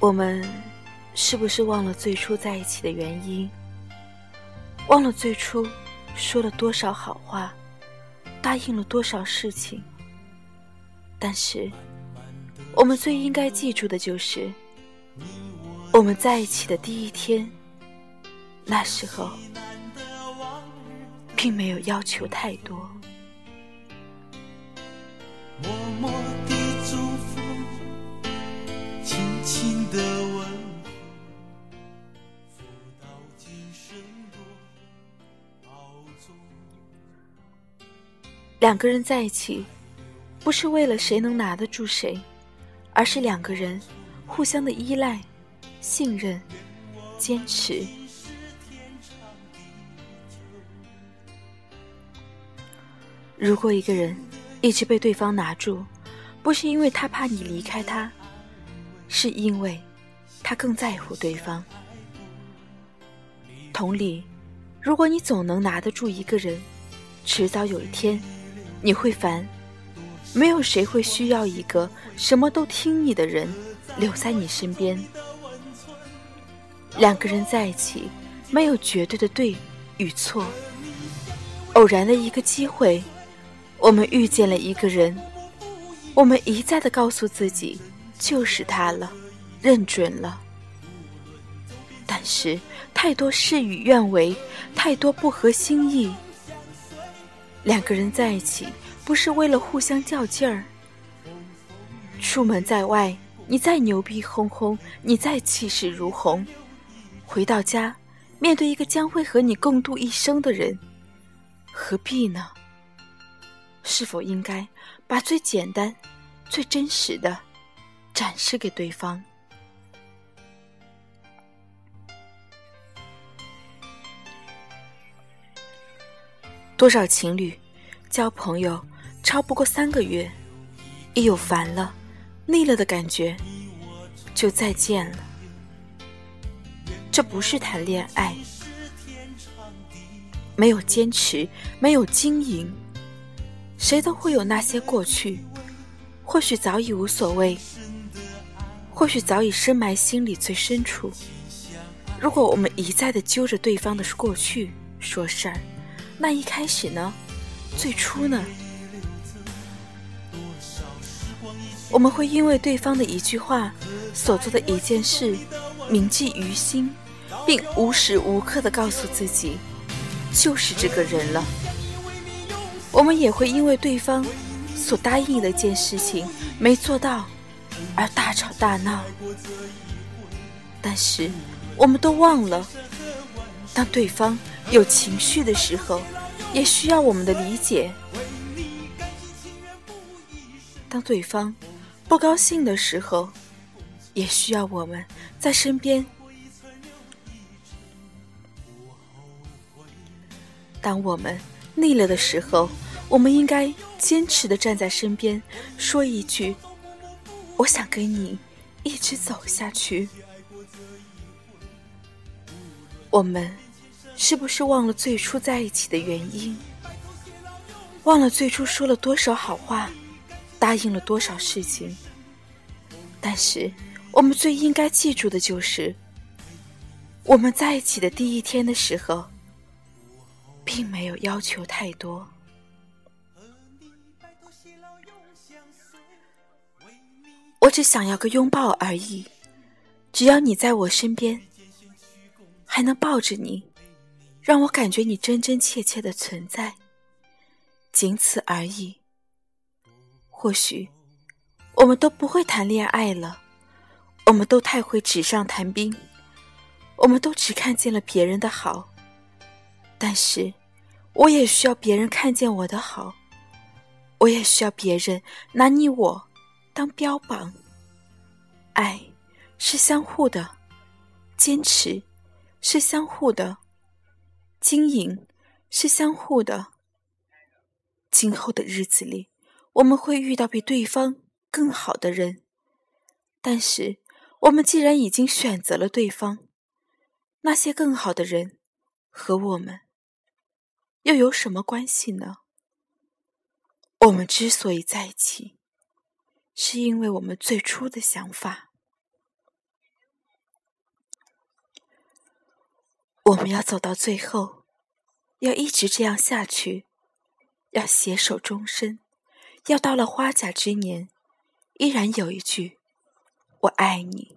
我们是不是忘了最初在一起的原因？忘了最初说了多少好话，答应了多少事情？但是，我们最应该记住的就是，我们在一起的第一天，那时候，并没有要求太多。两个人在一起，不是为了谁能拿得住谁，而是两个人互相的依赖、信任、坚持。如果一个人一直被对方拿住，不是因为他怕你离开他，是因为他更在乎对方。同理，如果你总能拿得住一个人，迟早有一天。你会烦，没有谁会需要一个什么都听你的人留在你身边。两个人在一起，没有绝对的对与错。偶然的一个机会，我们遇见了一个人，我们一再的告诉自己，就是他了，认准了。但是太多事与愿违，太多不合心意。两个人在一起，不是为了互相较劲儿。出门在外，你再牛逼哄哄，你再气势如虹，回到家，面对一个将会和你共度一生的人，何必呢？是否应该把最简单、最真实的展示给对方？多少情侣交朋友超不过三个月，一有烦了、腻了的感觉，就再见了。这不是谈恋爱，没有坚持，没有经营，谁都会有那些过去，或许早已无所谓，或许早已深埋心里最深处。如果我们一再的揪着对方的过去说事儿。那一开始呢？最初呢？我们会因为对方的一句话、所做的一件事铭记于心，并无时无刻的告诉自己，就是这个人了。我们也会因为对方所答应的一件事情没做到而大吵大闹。但是，我们都忘了，当对方。有情绪的时候，也需要我们的理解；当对方不高兴的时候，也需要我们在身边；当我们腻了的时候，我们应该坚持的站在身边，说一句：“我想跟你一直走下去。”我们。是不是忘了最初在一起的原因？忘了最初说了多少好话，答应了多少事情？但是，我们最应该记住的就是，我们在一起的第一天的时候，并没有要求太多。我只想要个拥抱而已，只要你在我身边，还能抱着你。让我感觉你真真切切的存在，仅此而已。或许我们都不会谈恋爱了，我们都太会纸上谈兵，我们都只看见了别人的好。但是，我也需要别人看见我的好，我也需要别人拿你我当标榜。爱是相互的，坚持是相互的。经营是相互的。今后的日子里，我们会遇到比对方更好的人，但是我们既然已经选择了对方，那些更好的人和我们又有什么关系呢？我们之所以在一起，是因为我们最初的想法。我们要走到最后，要一直这样下去，要携手终身，要到了花甲之年，依然有一句“我爱你”。